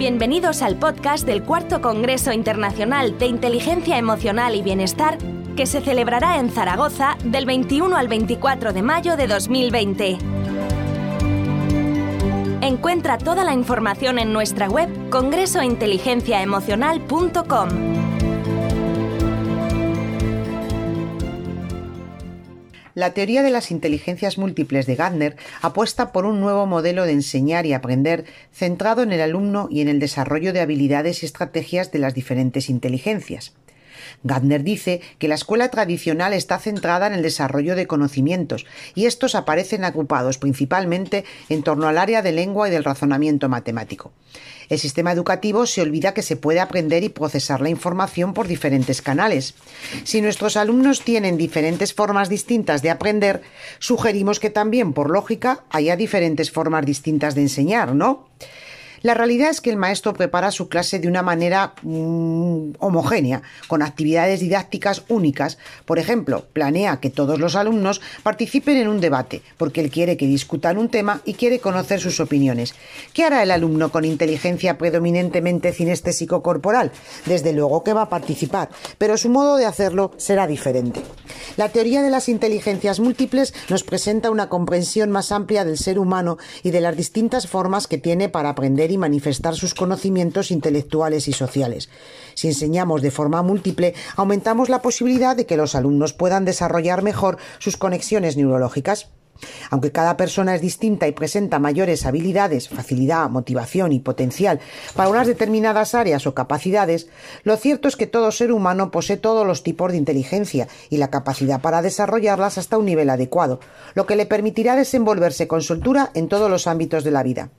Bienvenidos al podcast del Cuarto Congreso Internacional de Inteligencia Emocional y Bienestar que se celebrará en Zaragoza del 21 al 24 de mayo de 2020. Encuentra toda la información en nuestra web congresointeligenciaemocional.com. La teoría de las inteligencias múltiples de Gardner apuesta por un nuevo modelo de enseñar y aprender centrado en el alumno y en el desarrollo de habilidades y estrategias de las diferentes inteligencias. Gardner dice que la escuela tradicional está centrada en el desarrollo de conocimientos y estos aparecen agrupados principalmente en torno al área de lengua y del razonamiento matemático. El sistema educativo se olvida que se puede aprender y procesar la información por diferentes canales. Si nuestros alumnos tienen diferentes formas distintas de aprender, sugerimos que también, por lógica, haya diferentes formas distintas de enseñar, ¿no? La realidad es que el maestro prepara su clase de una manera mm, homogénea, con actividades didácticas únicas. Por ejemplo, planea que todos los alumnos participen en un debate, porque él quiere que discutan un tema y quiere conocer sus opiniones. ¿Qué hará el alumno con inteligencia predominantemente cinestésico corporal? Desde luego que va a participar, pero su modo de hacerlo será diferente. La teoría de las inteligencias múltiples nos presenta una comprensión más amplia del ser humano y de las distintas formas que tiene para aprender y manifestar sus conocimientos intelectuales y sociales. Si enseñamos de forma múltiple, aumentamos la posibilidad de que los alumnos puedan desarrollar mejor sus conexiones neurológicas. Aunque cada persona es distinta y presenta mayores habilidades, facilidad, motivación y potencial para unas determinadas áreas o capacidades, lo cierto es que todo ser humano posee todos los tipos de inteligencia y la capacidad para desarrollarlas hasta un nivel adecuado, lo que le permitirá desenvolverse con soltura en todos los ámbitos de la vida.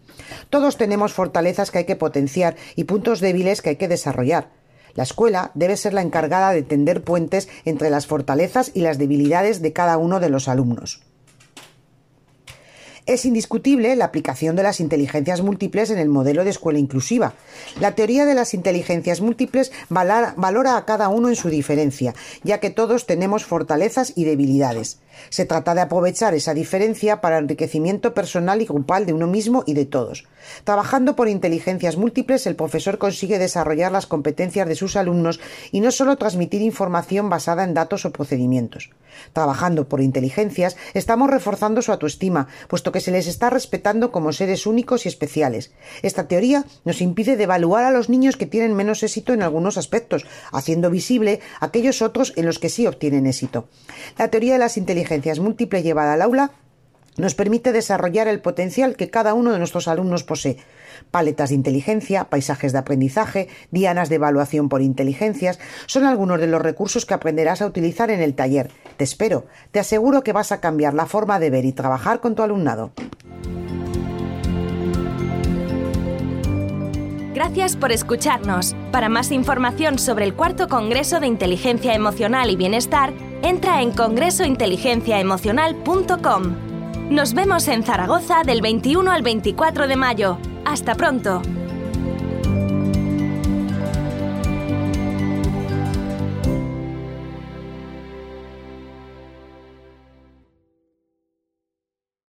Todos tenemos fortalezas que hay que potenciar y puntos débiles que hay que desarrollar. La escuela debe ser la encargada de tender puentes entre las fortalezas y las debilidades de cada uno de los alumnos. Es indiscutible la aplicación de las inteligencias múltiples en el modelo de escuela inclusiva. La teoría de las inteligencias múltiples valora a cada uno en su diferencia, ya que todos tenemos fortalezas y debilidades. Se trata de aprovechar esa diferencia para enriquecimiento personal y grupal de uno mismo y de todos. Trabajando por inteligencias múltiples, el profesor consigue desarrollar las competencias de sus alumnos y no solo transmitir información basada en datos o procedimientos. Trabajando por inteligencias, estamos reforzando su autoestima, puesto que se les está respetando como seres únicos y especiales. Esta teoría nos impide devaluar a los niños que tienen menos éxito en algunos aspectos, haciendo visible aquellos otros en los que sí obtienen éxito. La teoría de las inteligencias múltiples llevada al aula nos permite desarrollar el potencial que cada uno de nuestros alumnos posee. Paletas de inteligencia, paisajes de aprendizaje, dianas de evaluación por inteligencias son algunos de los recursos que aprenderás a utilizar en el taller. Te espero, te aseguro que vas a cambiar la forma de ver y trabajar con tu alumnado. Gracias por escucharnos. Para más información sobre el cuarto Congreso de Inteligencia Emocional y Bienestar, entra en congresointeligenciaemocional.com. Nos vemos en Zaragoza del 21 al 24 de mayo. Hasta pronto.